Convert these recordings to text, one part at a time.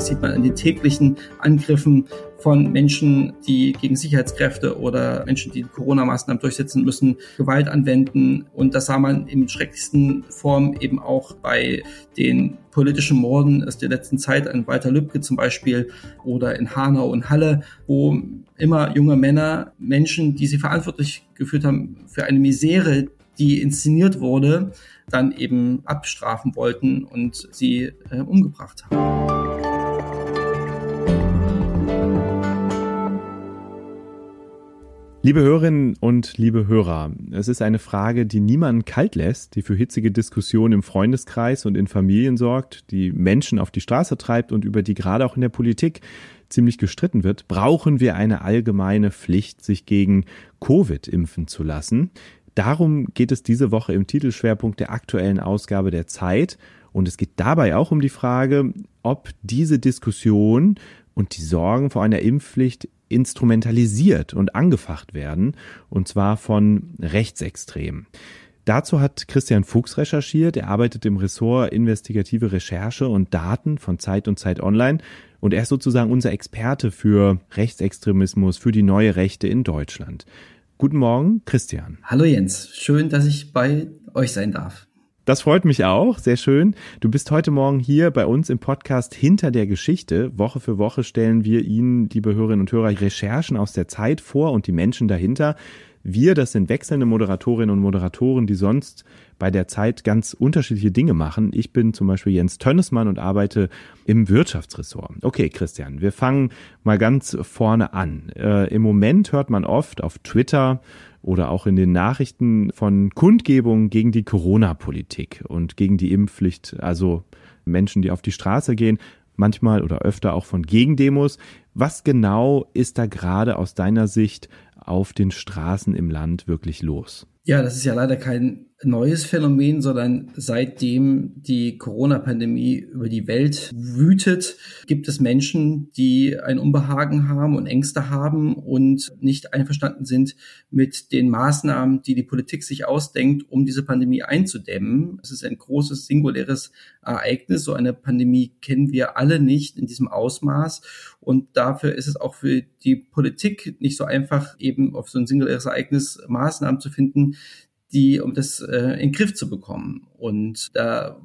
Das sieht man an den täglichen Angriffen von Menschen, die gegen Sicherheitskräfte oder Menschen, die Corona-Maßnahmen durchsetzen müssen, Gewalt anwenden. Und das sah man in schrecklichsten Form eben auch bei den politischen Morden aus der letzten Zeit an Walter Lübcke zum Beispiel oder in Hanau und Halle, wo immer junge Männer, Menschen, die sie verantwortlich geführt haben für eine Misere, die inszeniert wurde, dann eben abstrafen wollten und sie äh, umgebracht haben. Liebe Hörerinnen und liebe Hörer, es ist eine Frage, die niemanden kalt lässt, die für hitzige Diskussionen im Freundeskreis und in Familien sorgt, die Menschen auf die Straße treibt und über die gerade auch in der Politik ziemlich gestritten wird. Brauchen wir eine allgemeine Pflicht, sich gegen Covid impfen zu lassen? Darum geht es diese Woche im Titelschwerpunkt der aktuellen Ausgabe der Zeit. Und es geht dabei auch um die Frage, ob diese Diskussion und die Sorgen vor einer Impfpflicht instrumentalisiert und angefacht werden, und zwar von Rechtsextremen. Dazu hat Christian Fuchs recherchiert. Er arbeitet im Ressort Investigative Recherche und Daten von Zeit und Zeit Online und er ist sozusagen unser Experte für Rechtsextremismus, für die neue Rechte in Deutschland. Guten Morgen, Christian. Hallo Jens, schön, dass ich bei euch sein darf. Das freut mich auch, sehr schön. Du bist heute Morgen hier bei uns im Podcast Hinter der Geschichte. Woche für Woche stellen wir Ihnen, liebe Hörerinnen und Hörer, Recherchen aus der Zeit vor und die Menschen dahinter. Wir, das sind wechselnde Moderatorinnen und Moderatoren, die sonst bei der Zeit ganz unterschiedliche Dinge machen. Ich bin zum Beispiel Jens Tönnesmann und arbeite im Wirtschaftsressort. Okay, Christian, wir fangen mal ganz vorne an. Äh, Im Moment hört man oft auf Twitter oder auch in den Nachrichten von Kundgebungen gegen die Corona-Politik und gegen die Impfpflicht, also Menschen, die auf die Straße gehen, manchmal oder öfter auch von Gegendemos. Was genau ist da gerade aus deiner Sicht auf den Straßen im Land wirklich los? Ja, das ist ja leider kein neues Phänomen, sondern seitdem die Corona-Pandemie über die Welt wütet, gibt es Menschen, die ein Unbehagen haben und Ängste haben und nicht einverstanden sind mit den Maßnahmen, die die Politik sich ausdenkt, um diese Pandemie einzudämmen. Es ist ein großes singuläres Ereignis. So eine Pandemie kennen wir alle nicht in diesem Ausmaß. Und dafür ist es auch für die Politik nicht so einfach, eben auf so ein singuläres Ereignis Maßnahmen zu finden, die, um das äh, in den Griff zu bekommen. Und da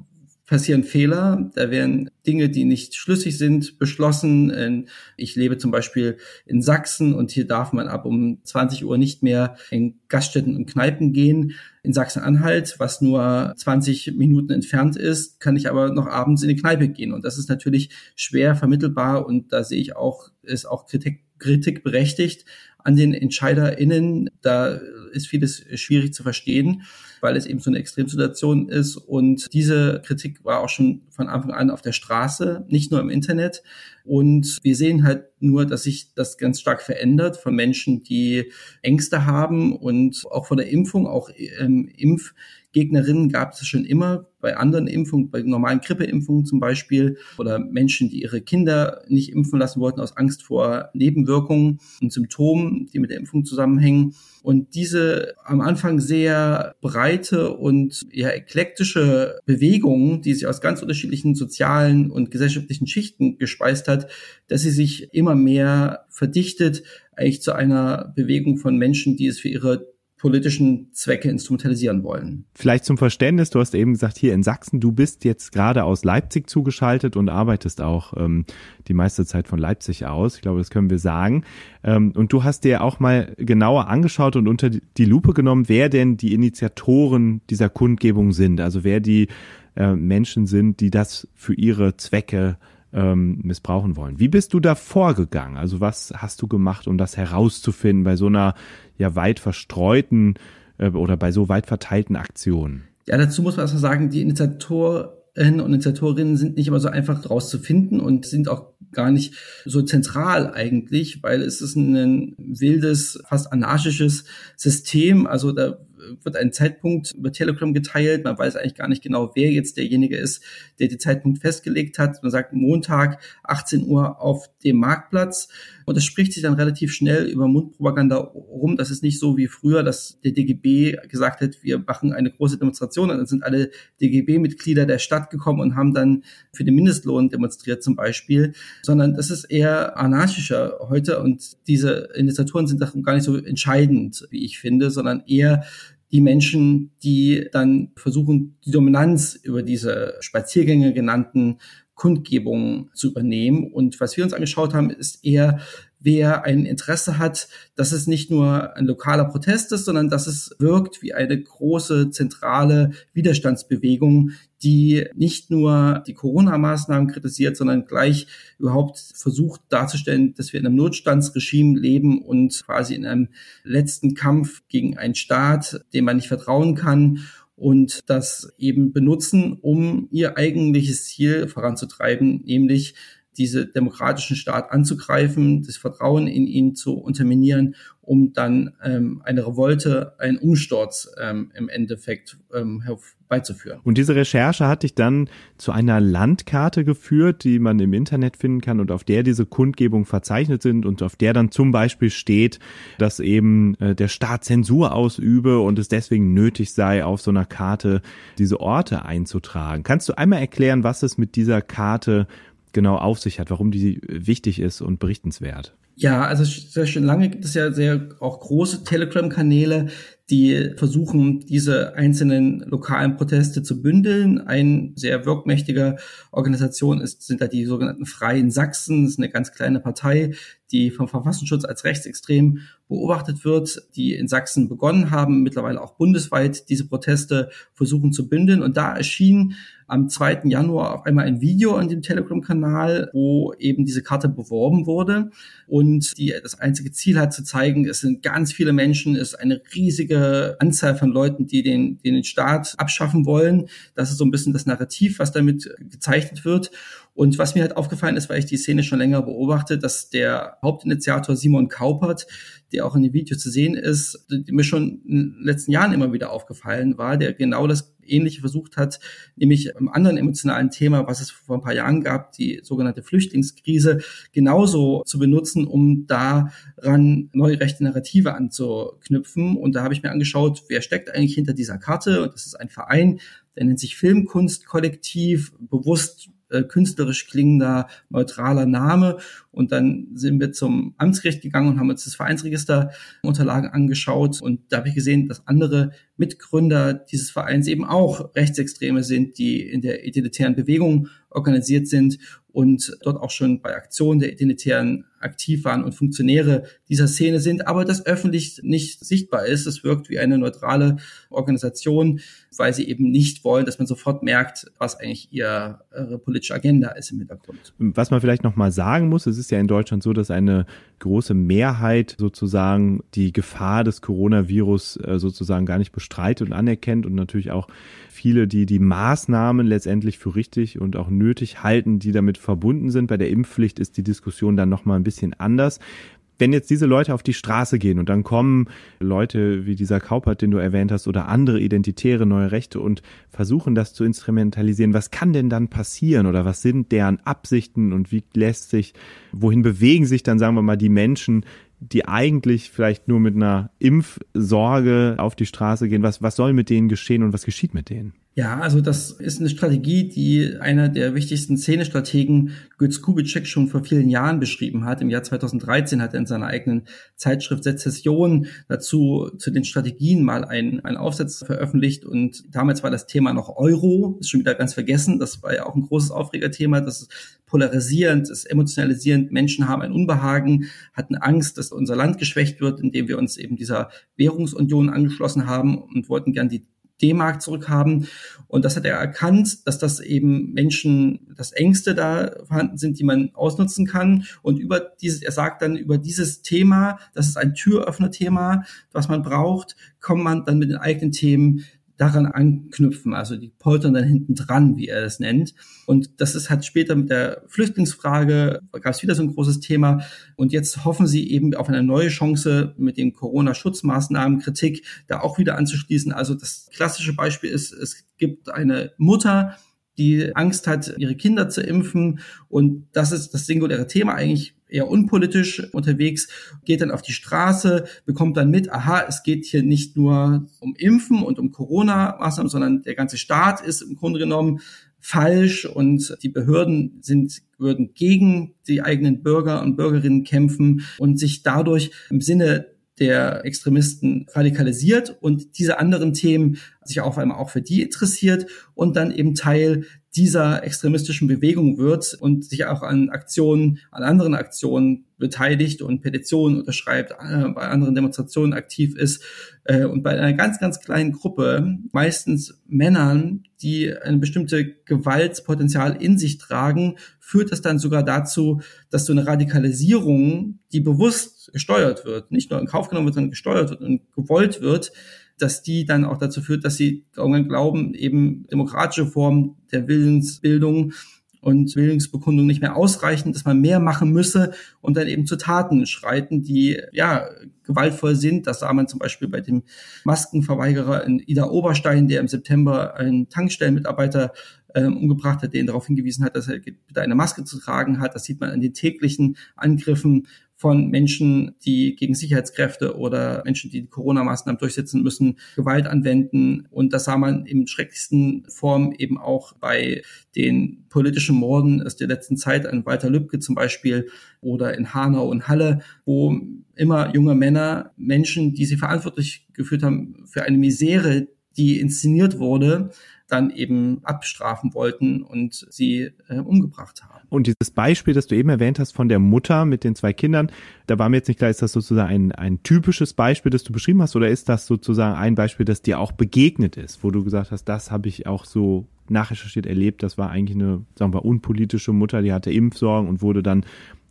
passieren Fehler, da werden Dinge, die nicht schlüssig sind, beschlossen. Ich lebe zum Beispiel in Sachsen und hier darf man ab um 20 Uhr nicht mehr in Gaststätten und Kneipen gehen. In Sachsen-Anhalt, was nur 20 Minuten entfernt ist, kann ich aber noch abends in die Kneipe gehen. Und das ist natürlich schwer vermittelbar und da sehe ich auch, ist auch Kritik, Kritik berechtigt an den EntscheiderInnen. Da ist vieles schwierig zu verstehen, weil es eben so eine Extremsituation ist. Und diese Kritik war auch schon von Anfang an auf der Straße, nicht nur im Internet. Und wir sehen halt nur, dass sich das ganz stark verändert von Menschen, die Ängste haben und auch von der Impfung, auch ähm, Impfgegnerinnen gab es schon immer bei anderen Impfungen, bei normalen Grippeimpfungen zum Beispiel oder Menschen, die ihre Kinder nicht impfen lassen wollten aus Angst vor Nebenwirkungen und Symptomen, die mit der Impfung zusammenhängen. Und diese am Anfang sehr breite und ja eklektische Bewegung, die sich aus ganz unterschiedlichen sozialen und gesellschaftlichen Schichten gespeist hat, dass sie sich immer mehr verdichtet, eigentlich zu einer Bewegung von Menschen, die es für ihre politischen Zwecke instrumentalisieren wollen. Vielleicht zum Verständnis, du hast eben gesagt, hier in Sachsen, du bist jetzt gerade aus Leipzig zugeschaltet und arbeitest auch ähm, die meiste Zeit von Leipzig aus. Ich glaube, das können wir sagen. Ähm, und du hast dir auch mal genauer angeschaut und unter die Lupe genommen, wer denn die Initiatoren dieser Kundgebung sind, also wer die äh, Menschen sind, die das für ihre Zwecke ähm, missbrauchen wollen. Wie bist du da vorgegangen? Also was hast du gemacht, um das herauszufinden bei so einer ja weit verstreuten äh, oder bei so weit verteilten Aktionen? Ja, dazu muss man erstmal sagen, die Initiatorinnen und Initiatorinnen sind nicht immer so einfach rauszufinden und sind auch gar nicht so zentral eigentlich, weil es ist ein wildes, fast anarchisches System. Also da wird ein Zeitpunkt über Telegram geteilt. Man weiß eigentlich gar nicht genau, wer jetzt derjenige ist, der den Zeitpunkt festgelegt hat. Man sagt Montag 18 Uhr auf dem Marktplatz. Und das spricht sich dann relativ schnell über Mundpropaganda rum. Das ist nicht so wie früher, dass der DGB gesagt hat, wir machen eine große Demonstration und dann sind alle DGB-Mitglieder der Stadt gekommen und haben dann für den Mindestlohn demonstriert zum Beispiel, sondern das ist eher anarchischer heute und diese Initiatoren sind gar nicht so entscheidend, wie ich finde, sondern eher die Menschen, die dann versuchen, die Dominanz über diese Spaziergänge genannten Kundgebungen zu übernehmen. Und was wir uns angeschaut haben, ist eher, wer ein Interesse hat, dass es nicht nur ein lokaler Protest ist, sondern dass es wirkt wie eine große zentrale Widerstandsbewegung, die nicht nur die Corona-Maßnahmen kritisiert, sondern gleich überhaupt versucht darzustellen, dass wir in einem Notstandsregime leben und quasi in einem letzten Kampf gegen einen Staat, dem man nicht vertrauen kann und das eben benutzen, um ihr eigentliches Ziel voranzutreiben, nämlich diese demokratischen Staat anzugreifen, das Vertrauen in ihn zu unterminieren, um dann ähm, eine Revolte, einen Umsturz ähm, im Endeffekt ähm, herbeizuführen. Und diese Recherche hat dich dann zu einer Landkarte geführt, die man im Internet finden kann und auf der diese Kundgebungen verzeichnet sind und auf der dann zum Beispiel steht, dass eben äh, der Staat Zensur ausübe und es deswegen nötig sei, auf so einer Karte diese Orte einzutragen. Kannst du einmal erklären, was es mit dieser Karte genau auf sich hat, warum die wichtig ist und berichtenswert. Ja, also sehr schön lange gibt es ja sehr auch große Telegram-Kanäle, die versuchen, diese einzelnen lokalen Proteste zu bündeln. Ein sehr wirkmächtiger Organisation ist, sind da die sogenannten Freien Sachsen. Das ist eine ganz kleine Partei, die vom Verfassungsschutz als rechtsextrem beobachtet wird, die in Sachsen begonnen haben, mittlerweile auch bundesweit diese Proteste versuchen zu bündeln. Und da erschien am 2. Januar auf einmal ein Video an dem Telegram-Kanal, wo eben diese Karte beworben wurde und die das einzige Ziel hat zu zeigen, es sind ganz viele Menschen, es ist eine riesige Anzahl von Leuten, die den, die den Staat abschaffen wollen. Das ist so ein bisschen das Narrativ, was damit gezeichnet wird. Und was mir halt aufgefallen ist, weil ich die Szene schon länger beobachte, dass der Hauptinitiator Simon Kaupert, der auch in dem Video zu sehen ist, mir schon in den letzten Jahren immer wieder aufgefallen war, der genau das Ähnliche versucht hat, nämlich im anderen emotionalen Thema, was es vor ein paar Jahren gab, die sogenannte Flüchtlingskrise, genauso zu benutzen, um daran neue rechte Narrative anzuknüpfen. Und da habe ich mir angeschaut, wer steckt eigentlich hinter dieser Karte? Und das ist ein Verein, der nennt sich Filmkunstkollektiv, bewusst äh, künstlerisch klingender, neutraler Name. Und dann sind wir zum Amtsgericht gegangen und haben uns das Vereinsregister Unterlagen angeschaut. Und da habe ich gesehen, dass andere Mitgründer dieses Vereins eben auch Rechtsextreme sind, die in der identitären Bewegung organisiert sind und dort auch schon bei Aktionen der Identitären aktiv waren und Funktionäre dieser Szene sind, aber das öffentlich nicht sichtbar ist. Es wirkt wie eine neutrale Organisation, weil sie eben nicht wollen, dass man sofort merkt, was eigentlich ihre politische Agenda ist im Hintergrund. Was man vielleicht noch mal sagen muss, es ist ja in Deutschland so, dass eine große Mehrheit sozusagen die Gefahr des Coronavirus äh, sozusagen gar nicht bestreitet und anerkennt und natürlich auch viele, die die Maßnahmen letztendlich für richtig und auch nötig halten, die damit verbunden sind. Bei der Impfpflicht ist die Diskussion dann noch mal ein bisschen anders wenn jetzt diese Leute auf die Straße gehen und dann kommen Leute wie dieser Kaupert, den du erwähnt hast, oder andere identitäre neue Rechte und versuchen das zu instrumentalisieren, was kann denn dann passieren oder was sind deren Absichten und wie lässt sich, wohin bewegen sich dann, sagen wir mal, die Menschen, die eigentlich vielleicht nur mit einer Impfsorge auf die Straße gehen? Was, was soll mit denen geschehen und was geschieht mit denen? Ja, also das ist eine Strategie, die einer der wichtigsten Szenestrategen Götz Kubitschek schon vor vielen Jahren beschrieben hat. Im Jahr 2013 hat er in seiner eigenen Zeitschrift Sezession dazu zu den Strategien mal einen, einen Aufsatz veröffentlicht und damals war das Thema noch Euro, ist schon wieder ganz vergessen. Das war ja auch ein großes Aufregerthema. Das ist polarisierend, ist emotionalisierend. Menschen haben ein Unbehagen, hatten Angst, dass unser Land geschwächt wird, indem wir uns eben dieser Währungsunion angeschlossen haben und wollten gern die D-Mark zurückhaben. Und das hat er erkannt, dass das eben Menschen, dass Ängste da vorhanden sind, die man ausnutzen kann. Und über dieses, er sagt dann über dieses Thema, das ist ein Türöffner-Thema, was man braucht, kommt man dann mit den eigenen Themen daran anknüpfen, also die poltern dann hinten dran, wie er es nennt. Und das ist halt später mit der Flüchtlingsfrage, gab es wieder so ein großes Thema. Und jetzt hoffen sie eben auf eine neue Chance mit den Corona-Schutzmaßnahmen, Kritik, da auch wieder anzuschließen. Also das klassische Beispiel ist, es gibt eine Mutter, die Angst hat, ihre Kinder zu impfen. Und das ist das singuläre Thema eigentlich eher unpolitisch unterwegs, geht dann auf die Straße, bekommt dann mit, aha, es geht hier nicht nur um Impfen und um Corona-Maßnahmen, sondern der ganze Staat ist im Grunde genommen falsch und die Behörden sind, würden gegen die eigenen Bürger und Bürgerinnen kämpfen und sich dadurch im Sinne der Extremisten radikalisiert und diese anderen Themen sich auf einmal auch für die interessiert und dann eben Teil dieser extremistischen Bewegung wird und sich auch an Aktionen, an anderen Aktionen beteiligt und Petitionen unterschreibt, äh, bei anderen Demonstrationen aktiv ist äh, und bei einer ganz, ganz kleinen Gruppe, meistens Männern, die eine bestimmte Gewaltspotenzial in sich tragen, führt das dann sogar dazu, dass so eine Radikalisierung, die bewusst gesteuert wird, nicht nur in Kauf genommen wird, sondern gesteuert wird und gewollt wird, dass die dann auch dazu führt, dass sie irgendwann glauben, eben demokratische Formen der Willensbildung und Willensbekundung nicht mehr ausreichen, dass man mehr machen müsse und dann eben zu Taten schreiten, die ja gewaltvoll sind. Das sah man zum Beispiel bei dem Maskenverweigerer in Ida Oberstein, der im September einen Tankstellenmitarbeiter ähm, umgebracht hat, den darauf hingewiesen hat, dass er bitte eine Maske zu tragen hat. Das sieht man an den täglichen Angriffen von Menschen, die gegen Sicherheitskräfte oder Menschen, die, die Corona-Maßnahmen durchsetzen müssen, Gewalt anwenden. Und das sah man in schrecklichsten Form eben auch bei den politischen Morden aus der letzten Zeit an Walter Lübcke zum Beispiel oder in Hanau und Halle, wo immer junge Männer Menschen, die sie verantwortlich geführt haben für eine Misere, die inszeniert wurde, dann eben abstrafen wollten und sie äh, umgebracht haben. Und dieses Beispiel, das du eben erwähnt hast von der Mutter mit den zwei Kindern, da war mir jetzt nicht klar, ist das sozusagen ein, ein typisches Beispiel, das du beschrieben hast, oder ist das sozusagen ein Beispiel, das dir auch begegnet ist, wo du gesagt hast, das habe ich auch so nachrecherchiert erlebt, das war eigentlich eine, sagen wir, unpolitische Mutter, die hatte Impfsorgen und wurde dann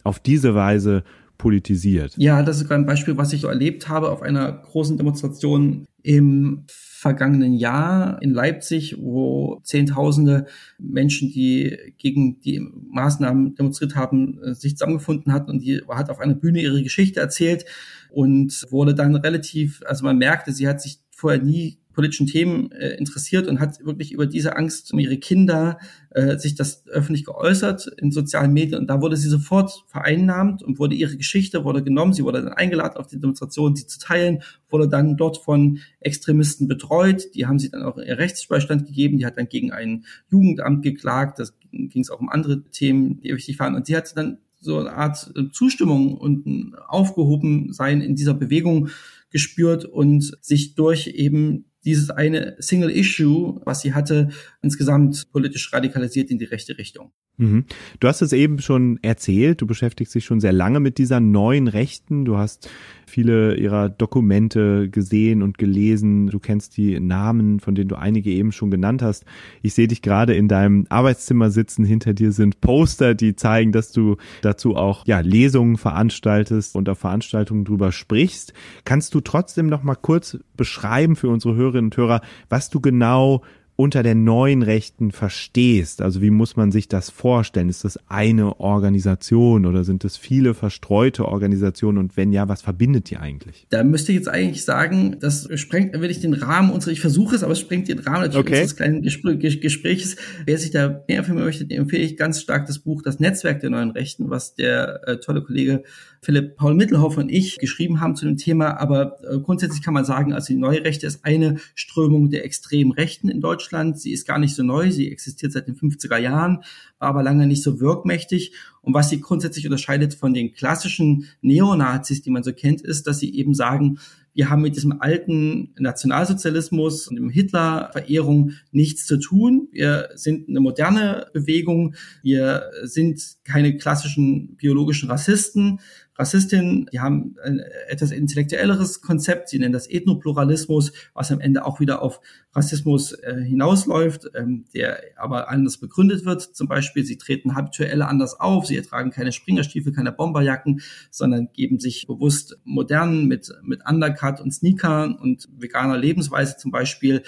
auf diese Weise politisiert. Ja, das ist ein Beispiel, was ich so erlebt habe auf einer großen Demonstration im vergangenen Jahr in Leipzig, wo Zehntausende Menschen, die gegen die Maßnahmen demonstriert haben, äh, sich zusammengefunden hatten und die hat auf einer Bühne ihre Geschichte erzählt und wurde dann relativ, also man merkte, sie hat sich vorher nie politischen Themen äh, interessiert und hat wirklich über diese Angst um ihre Kinder äh, sich das öffentlich geäußert in sozialen Medien. Und da wurde sie sofort vereinnahmt und wurde ihre Geschichte wurde genommen, sie wurde dann eingeladen auf die Demonstration, sie zu teilen, wurde dann dort von Extremisten betreut, die haben sie dann auch ihr Rechtsbeistand gegeben, die hat dann gegen ein Jugendamt geklagt, das ging es auch um andere Themen, die wichtig waren. Und sie hat dann so eine Art Zustimmung und aufgehoben sein in dieser Bewegung gespürt und sich durch eben dieses eine Single Issue, was sie hatte, insgesamt politisch radikalisiert in die rechte Richtung. Mhm. Du hast es eben schon erzählt, du beschäftigst dich schon sehr lange mit dieser neuen Rechten. Du hast viele ihrer Dokumente gesehen und gelesen. Du kennst die Namen, von denen du einige eben schon genannt hast. Ich sehe dich gerade in deinem Arbeitszimmer sitzen. Hinter dir sind Poster, die zeigen, dass du dazu auch ja, Lesungen veranstaltest und auf Veranstaltungen drüber sprichst. Kannst du trotzdem noch mal kurz beschreiben für unsere Hörerinnen und Hörer, was du genau unter der neuen Rechten verstehst. Also wie muss man sich das vorstellen? Ist das eine Organisation oder sind es viele verstreute Organisationen? Und wenn ja, was verbindet die eigentlich? Da müsste ich jetzt eigentlich sagen, das sprengt will ich den Rahmen unserer, ich versuche es, aber es sprengt den Rahmen natürlich okay. unseres kleinen Gespr Gesprächs. Wer sich da mehr informieren möchte, dem empfehle ich ganz stark das Buch Das Netzwerk der neuen Rechten, was der äh, tolle Kollege Philipp Paul Mittelhoff und ich geschrieben haben zu dem Thema. Aber äh, grundsätzlich kann man sagen, also die neue Rechte ist eine Strömung der extremen Rechten in Deutschland. Sie ist gar nicht so neu. Sie existiert seit den 50er Jahren, war aber lange nicht so wirkmächtig. Und was sie grundsätzlich unterscheidet von den klassischen Neonazis, die man so kennt, ist, dass sie eben sagen, wir haben mit diesem alten Nationalsozialismus und dem Hitler-Verehrung nichts zu tun. Wir sind eine moderne Bewegung. Wir sind keine klassischen biologischen Rassisten, Rassistinnen, die haben ein etwas intellektuelleres Konzept, sie nennen das Ethnopluralismus, was am Ende auch wieder auf Rassismus äh, hinausläuft, ähm, der aber anders begründet wird. Zum Beispiel, sie treten habituell anders auf, sie tragen keine Springerstiefel, keine Bomberjacken, sondern geben sich bewusst modern mit, mit Undercut und Sneaker und veganer Lebensweise zum Beispiel.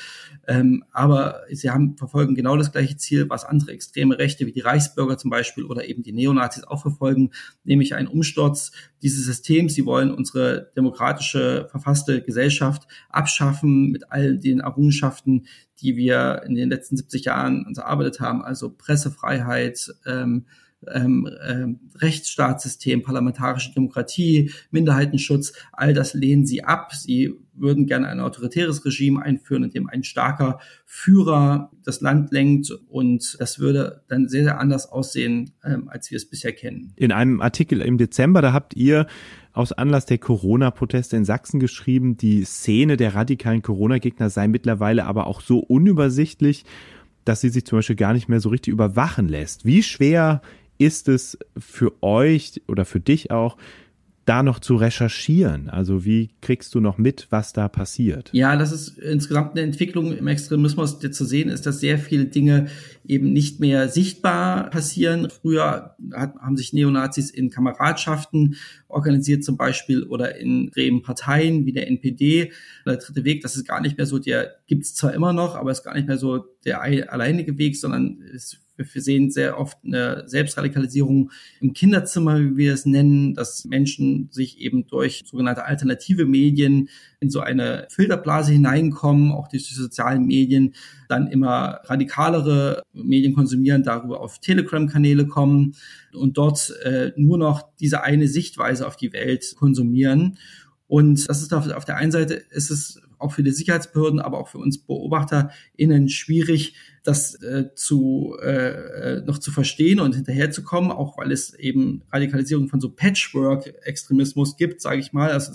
Ähm, aber sie haben, verfolgen genau das gleiche Ziel, was andere extreme Rechte wie die Reichsbürger zum Beispiel oder eben die Neonazis auch verfolgen, nämlich einen Umsturz dieses Systems. Sie wollen unsere demokratische, verfasste Gesellschaft abschaffen mit all den Errungenschaften, die wir in den letzten 70 Jahren uns erarbeitet haben, also Pressefreiheit, ähm, ähm, ähm, Rechtsstaatssystem, parlamentarische Demokratie, Minderheitenschutz, all das lehnen sie ab. Sie würden gerne ein autoritäres Regime einführen, in dem ein starker Führer das Land lenkt und das würde dann sehr, sehr anders aussehen, ähm, als wir es bisher kennen. In einem Artikel im Dezember, da habt ihr aus Anlass der Corona-Proteste in Sachsen geschrieben, die Szene der radikalen Corona-Gegner sei mittlerweile aber auch so unübersichtlich, dass sie sich zum Beispiel gar nicht mehr so richtig überwachen lässt. Wie schwer ist es für euch oder für dich auch, da noch zu recherchieren? Also wie kriegst du noch mit, was da passiert? Ja, das ist insgesamt eine Entwicklung im Extremismus, die zu sehen ist, dass sehr viele Dinge eben nicht mehr sichtbar passieren. Früher hat, haben sich Neonazis in Kameradschaften organisiert zum Beispiel oder in extremen Parteien wie der NPD. Der dritte Weg, das ist gar nicht mehr so, der gibt's zwar immer noch, aber ist gar nicht mehr so der alleinige Weg, sondern es wir sehen sehr oft eine Selbstradikalisierung im Kinderzimmer, wie wir es nennen, dass Menschen sich eben durch sogenannte alternative Medien in so eine Filterblase hineinkommen, auch durch die sozialen Medien, dann immer radikalere Medien konsumieren, darüber auf Telegram-Kanäle kommen und dort äh, nur noch diese eine Sichtweise auf die Welt konsumieren. Und das ist auf, auf der einen Seite ist es auch für die Sicherheitsbehörden, aber auch für uns BeobachterInnen schwierig, das äh, zu äh, noch zu verstehen und hinterherzukommen, auch weil es eben Radikalisierung von so Patchwork-Extremismus gibt, sage ich mal. Also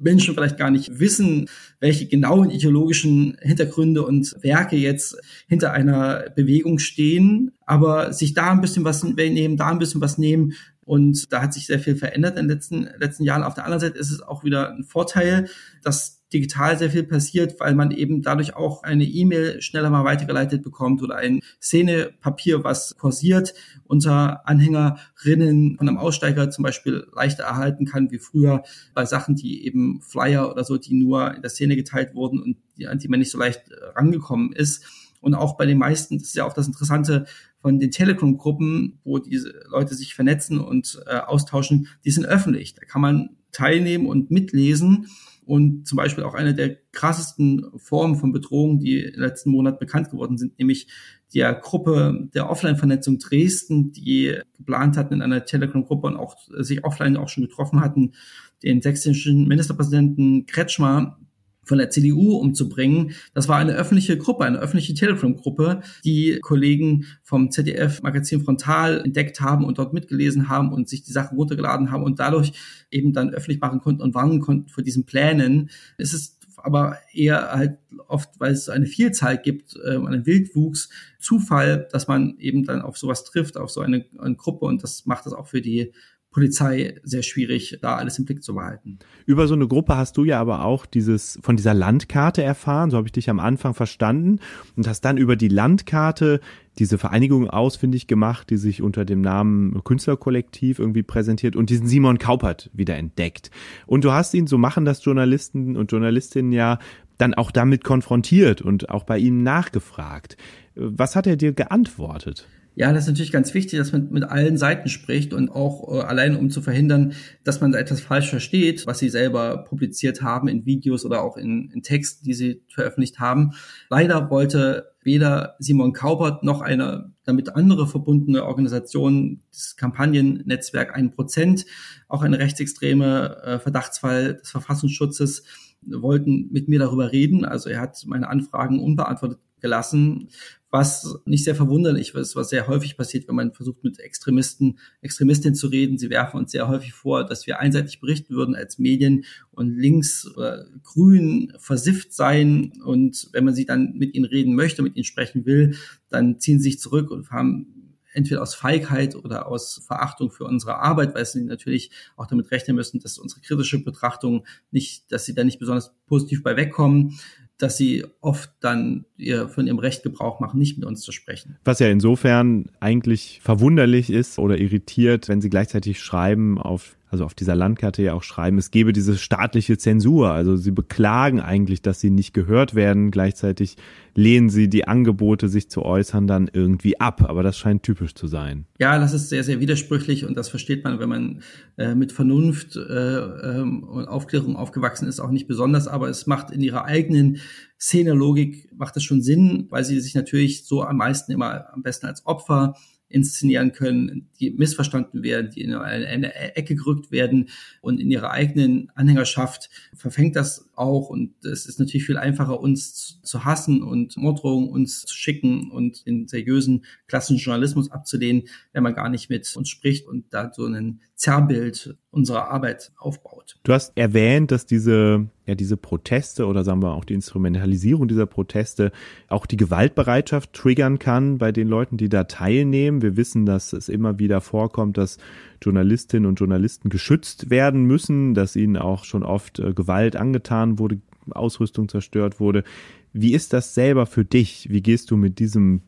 Menschen vielleicht gar nicht wissen, welche genauen ideologischen Hintergründe und Werke jetzt hinter einer Bewegung stehen, aber sich da ein bisschen was nehmen, da ein bisschen was nehmen. Und da hat sich sehr viel verändert in den letzten, letzten Jahren. Auf der anderen Seite ist es auch wieder ein Vorteil, dass digital sehr viel passiert, weil man eben dadurch auch eine E-Mail schneller mal weitergeleitet bekommt oder ein Szenepapier, was kursiert unter Anhängerinnen von einem Aussteiger zum Beispiel leichter erhalten kann wie früher bei Sachen, die eben Flyer oder so, die nur in der Szene geteilt wurden und die, an die man nicht so leicht rangekommen ist. Und auch bei den meisten, das ist ja auch das Interessante von den Telegram-Gruppen, wo diese Leute sich vernetzen und äh, austauschen, die sind öffentlich. Da kann man teilnehmen und mitlesen. Und zum Beispiel auch eine der krassesten Formen von Bedrohung, die im letzten Monat bekannt geworden sind, nämlich der Gruppe der Offline-Vernetzung Dresden, die geplant hatten in einer Telegram-Gruppe und auch sich offline auch schon getroffen hatten, den sächsischen Ministerpräsidenten Kretschmer von der CDU umzubringen. Das war eine öffentliche Gruppe, eine öffentliche Telegram-Gruppe, die Kollegen vom ZDF-Magazin Frontal entdeckt haben und dort mitgelesen haben und sich die Sachen runtergeladen haben und dadurch eben dann öffentlich machen konnten und warnen konnten vor diesen Plänen. Es ist aber eher halt oft, weil es eine Vielzahl gibt, äh, einen Wildwuchs, Zufall, dass man eben dann auf sowas trifft, auf so eine, eine Gruppe und das macht das auch für die Polizei sehr schwierig, da alles im Blick zu behalten. Über so eine Gruppe hast du ja aber auch dieses von dieser Landkarte erfahren, so habe ich dich am Anfang verstanden und hast dann über die Landkarte diese Vereinigung ausfindig gemacht, die sich unter dem Namen Künstlerkollektiv irgendwie präsentiert und diesen Simon Kaupert wieder entdeckt. Und du hast ihn, so machen das Journalisten und Journalistinnen ja, dann auch damit konfrontiert und auch bei ihnen nachgefragt. Was hat er dir geantwortet? Ja, das ist natürlich ganz wichtig, dass man mit allen Seiten spricht und auch äh, allein um zu verhindern, dass man da etwas falsch versteht, was sie selber publiziert haben in Videos oder auch in, in Texten, die sie veröffentlicht haben. Leider wollte weder Simon Kaubert noch eine damit andere verbundene Organisation, das Kampagnennetzwerk 1%, auch eine rechtsextreme äh, Verdachtsfall des Verfassungsschutzes, wollten mit mir darüber reden. Also er hat meine Anfragen unbeantwortet gelassen, was nicht sehr verwunderlich ist, was sehr häufig passiert, wenn man versucht, mit Extremisten, Extremistinnen zu reden. Sie werfen uns sehr häufig vor, dass wir einseitig berichten würden als Medien und links oder grün versifft sein. Und wenn man sie dann mit ihnen reden möchte, mit ihnen sprechen will, dann ziehen sie sich zurück und haben entweder aus Feigheit oder aus Verachtung für unsere Arbeit, weil sie natürlich auch damit rechnen müssen, dass unsere kritische Betrachtung nicht, dass sie da nicht besonders positiv bei wegkommen, dass sie oft dann ihr, von ihrem Recht Gebrauch machen, nicht mit uns zu sprechen. Was ja insofern eigentlich verwunderlich ist oder irritiert, wenn sie gleichzeitig schreiben auf also auf dieser Landkarte ja auch schreiben, es gebe diese staatliche Zensur. Also sie beklagen eigentlich, dass sie nicht gehört werden. Gleichzeitig lehnen sie die Angebote, sich zu äußern, dann irgendwie ab. Aber das scheint typisch zu sein. Ja, das ist sehr, sehr widersprüchlich und das versteht man, wenn man äh, mit Vernunft äh, ähm, und Aufklärung aufgewachsen ist, auch nicht besonders. Aber es macht in ihrer eigenen Szenerlogik macht es schon Sinn, weil sie sich natürlich so am meisten immer am besten als Opfer inszenieren können, die missverstanden werden, die in eine, Ecke gerückt werden und in ihrer eigenen Anhängerschaft verfängt das auch. Und es ist natürlich viel einfacher, uns zu hassen und Morddrohungen uns zu schicken und den seriösen klassischen Journalismus abzulehnen, wenn man gar nicht mit uns spricht und da so ein Zerrbild unserer Arbeit aufbaut. Du hast erwähnt, dass diese, ja, diese Proteste oder sagen wir auch die Instrumentalisierung dieser Proteste auch die Gewaltbereitschaft triggern kann bei den Leuten, die da teilnehmen. Wir wissen, dass es immer wieder vorkommt, dass Journalistinnen und Journalisten geschützt werden müssen, dass ihnen auch schon oft äh, Gewalt angetan wurde, Ausrüstung zerstört wurde. Wie ist das selber für dich? Wie gehst du mit diesem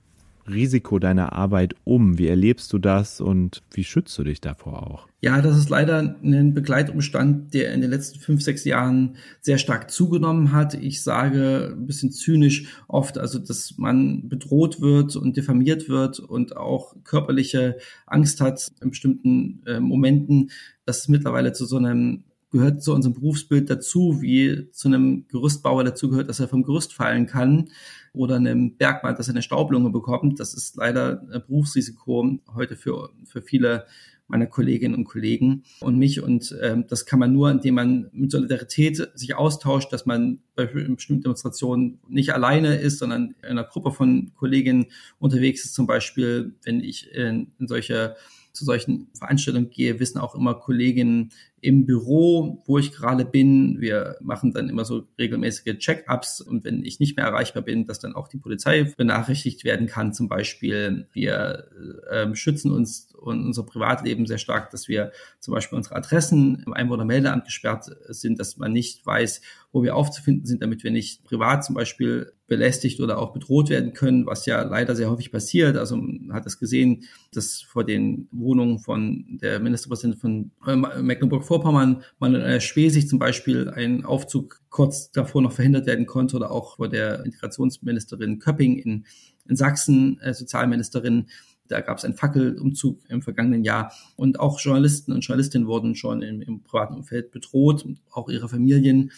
Risiko deiner Arbeit um? Wie erlebst du das und wie schützt du dich davor auch? Ja, das ist leider ein Begleitumstand, der in den letzten fünf, sechs Jahren sehr stark zugenommen hat. Ich sage ein bisschen zynisch oft, also dass man bedroht wird und diffamiert wird und auch körperliche Angst hat in bestimmten äh, Momenten. Das ist mittlerweile zu so einem gehört zu unserem Berufsbild dazu, wie zu einem Gerüstbauer dazu gehört, dass er vom Gerüst fallen kann oder einem Bergmann, dass er eine Staublunge bekommt. Das ist leider ein Berufsrisiko heute für, für viele meiner Kolleginnen und Kollegen und mich. Und ähm, das kann man nur, indem man mit Solidarität sich austauscht, dass man bei bestimmten Demonstrationen nicht alleine ist, sondern in einer Gruppe von Kolleginnen unterwegs ist. Zum Beispiel, wenn ich in, in solche zu solchen Veranstaltungen gehe, wissen auch immer Kolleginnen im Büro, wo ich gerade bin. Wir machen dann immer so regelmäßige Check-ups und wenn ich nicht mehr erreichbar bin, dass dann auch die Polizei benachrichtigt werden kann. Zum Beispiel, wir äh, schützen uns und unser Privatleben sehr stark, dass wir zum Beispiel unsere Adressen im Einwohnermeldeamt gesperrt sind, dass man nicht weiß, wo wir aufzufinden sind, damit wir nicht privat zum Beispiel belästigt oder auch bedroht werden können, was ja leider sehr häufig passiert. Also man hat es gesehen, dass vor den Wohnungen von der Ministerpräsidentin von äh, Mecklenburg-Vorpommern man in Schwesig zum Beispiel ein Aufzug kurz davor noch verhindert werden konnte oder auch vor der Integrationsministerin Köpping in, in Sachsen, äh, Sozialministerin. Da gab es einen Fackelumzug im vergangenen Jahr. Und auch Journalisten und Journalistinnen wurden schon im, im privaten Umfeld bedroht, auch ihre Familien.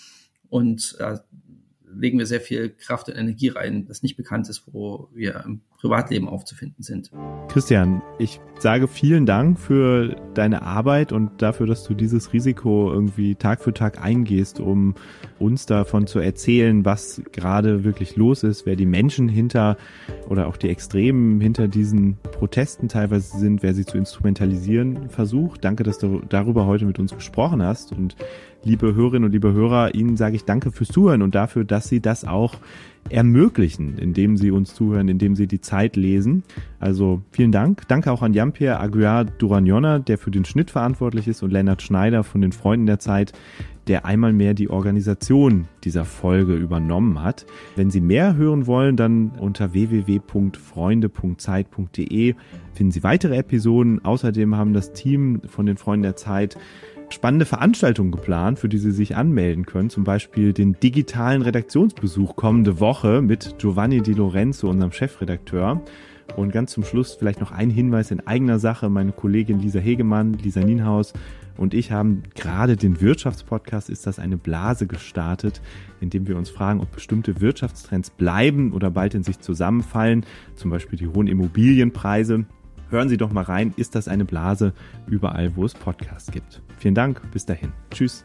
Und da legen wir sehr viel Kraft und Energie rein, das nicht bekannt ist, wo wir im Privatleben aufzufinden sind. Christian, ich sage vielen Dank für deine Arbeit und dafür, dass du dieses Risiko irgendwie Tag für Tag eingehst, um uns davon zu erzählen, was gerade wirklich los ist, wer die Menschen hinter oder auch die Extremen hinter diesen Protesten teilweise sind, wer sie zu instrumentalisieren versucht. Danke, dass du darüber heute mit uns gesprochen hast und liebe Hörerinnen und liebe Hörer, Ihnen sage ich danke fürs Zuhören und dafür, dass Sie das auch ermöglichen, indem Sie uns zuhören, indem Sie die Zeit lesen. Also vielen Dank. Danke auch an Jean-Pierre Aguiar Duragnona, der für den Schnitt verantwortlich ist und Lennart Schneider von den Freunden der Zeit, der einmal mehr die Organisation dieser Folge übernommen hat. Wenn Sie mehr hören wollen, dann unter www.freunde.zeit.de finden Sie weitere Episoden. Außerdem haben das Team von den Freunden der Zeit spannende Veranstaltungen geplant, für die Sie sich anmelden können. Zum Beispiel den digitalen Redaktionsbesuch kommende Woche mit Giovanni Di Lorenzo, unserem Chefredakteur. Und ganz zum Schluss vielleicht noch ein Hinweis in eigener Sache. Meine Kollegin Lisa Hegemann, Lisa Nienhaus und ich haben gerade den Wirtschaftspodcast Ist das eine Blase gestartet, in dem wir uns fragen, ob bestimmte Wirtschaftstrends bleiben oder bald in sich zusammenfallen. Zum Beispiel die hohen Immobilienpreise. Hören Sie doch mal rein, ist das eine Blase überall, wo es Podcasts gibt. Vielen Dank, bis dahin. Tschüss.